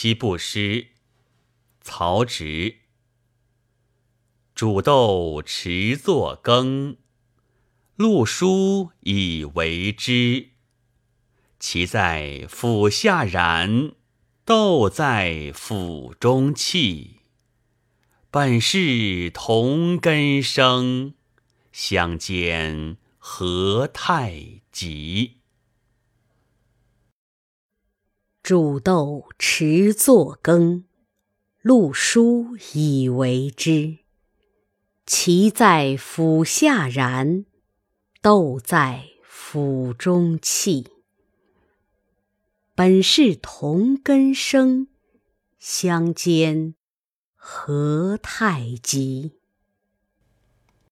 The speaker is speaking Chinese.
七步诗，曹植。煮豆持作羹，漉菽以为汁。萁在釜下燃，豆在釜中泣。本是同根生，相煎何太急。煮豆持作羹，漉菽以为汁。萁在釜下燃，豆在釜中泣。本是同根生，相煎何太急。